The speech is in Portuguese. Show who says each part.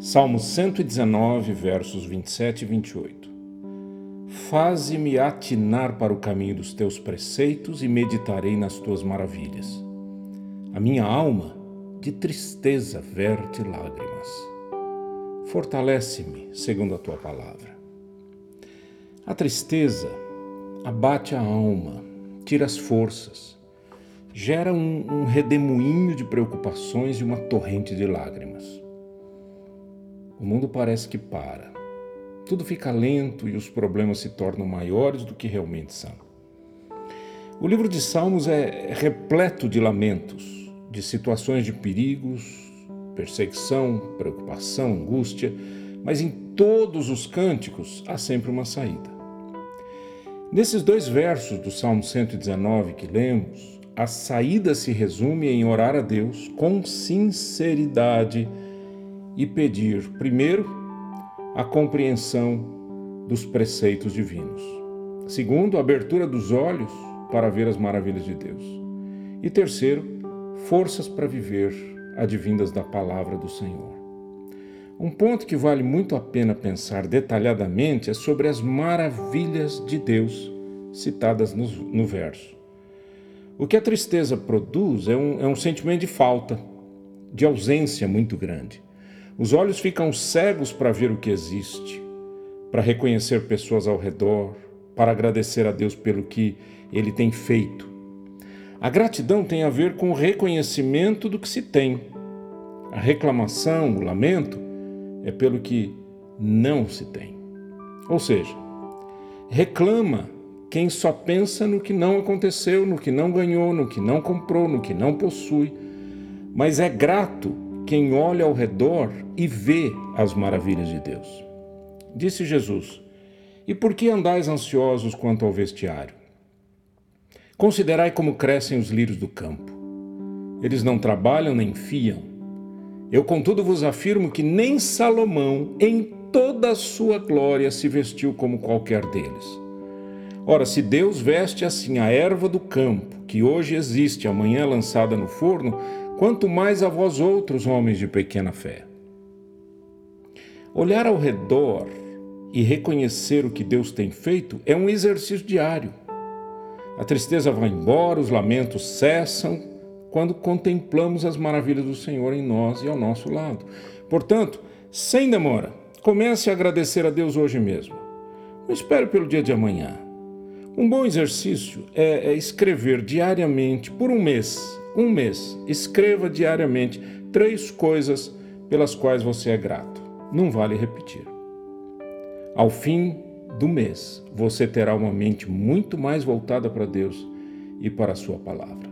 Speaker 1: Salmo 119, versos 27 e 28. Faze-me atinar para o caminho dos teus preceitos e meditarei nas tuas maravilhas. A minha alma de tristeza verte lágrimas. Fortalece-me segundo a tua palavra. A tristeza abate a alma, tira as forças, gera um, um redemoinho de preocupações e uma torrente de lágrimas. O mundo parece que para. Tudo fica lento e os problemas se tornam maiores do que realmente são. O livro de Salmos é repleto de lamentos, de situações de perigos, perseguição, preocupação, angústia, mas em todos os cânticos há sempre uma saída. Nesses dois versos do Salmo 119 que lemos, a saída se resume em orar a Deus com sinceridade e pedir, primeiro, a compreensão dos preceitos divinos. Segundo, a abertura dos olhos para ver as maravilhas de Deus. E terceiro, forças para viver advindas da palavra do Senhor. Um ponto que vale muito a pena pensar detalhadamente é sobre as maravilhas de Deus citadas no, no verso. O que a tristeza produz é um, é um sentimento de falta, de ausência muito grande. Os olhos ficam cegos para ver o que existe, para reconhecer pessoas ao redor, para agradecer a Deus pelo que Ele tem feito. A gratidão tem a ver com o reconhecimento do que se tem. A reclamação, o lamento, é pelo que não se tem. Ou seja, reclama quem só pensa no que não aconteceu, no que não ganhou, no que não comprou, no que não possui, mas é grato quem olha ao redor e vê as maravilhas de Deus. Disse Jesus: E por que andais ansiosos quanto ao vestiário? Considerai como crescem os lírios do campo. Eles não trabalham nem fiam. Eu, contudo, vos afirmo que nem Salomão, em toda a sua glória, se vestiu como qualquer deles. Ora, se Deus veste assim a erva do campo, que hoje existe, amanhã lançada no forno, quanto mais a vós outros, homens de pequena fé. Olhar ao redor e reconhecer o que Deus tem feito é um exercício diário. A tristeza vai embora, os lamentos cessam quando contemplamos as maravilhas do Senhor em nós e ao nosso lado. Portanto, sem demora, comece a agradecer a Deus hoje mesmo. Não espere pelo dia de amanhã. Um bom exercício é, é escrever diariamente por um mês um mês, escreva diariamente três coisas pelas quais você é grato. Não vale repetir. Ao fim do mês, você terá uma mente muito mais voltada para Deus e para a Sua palavra.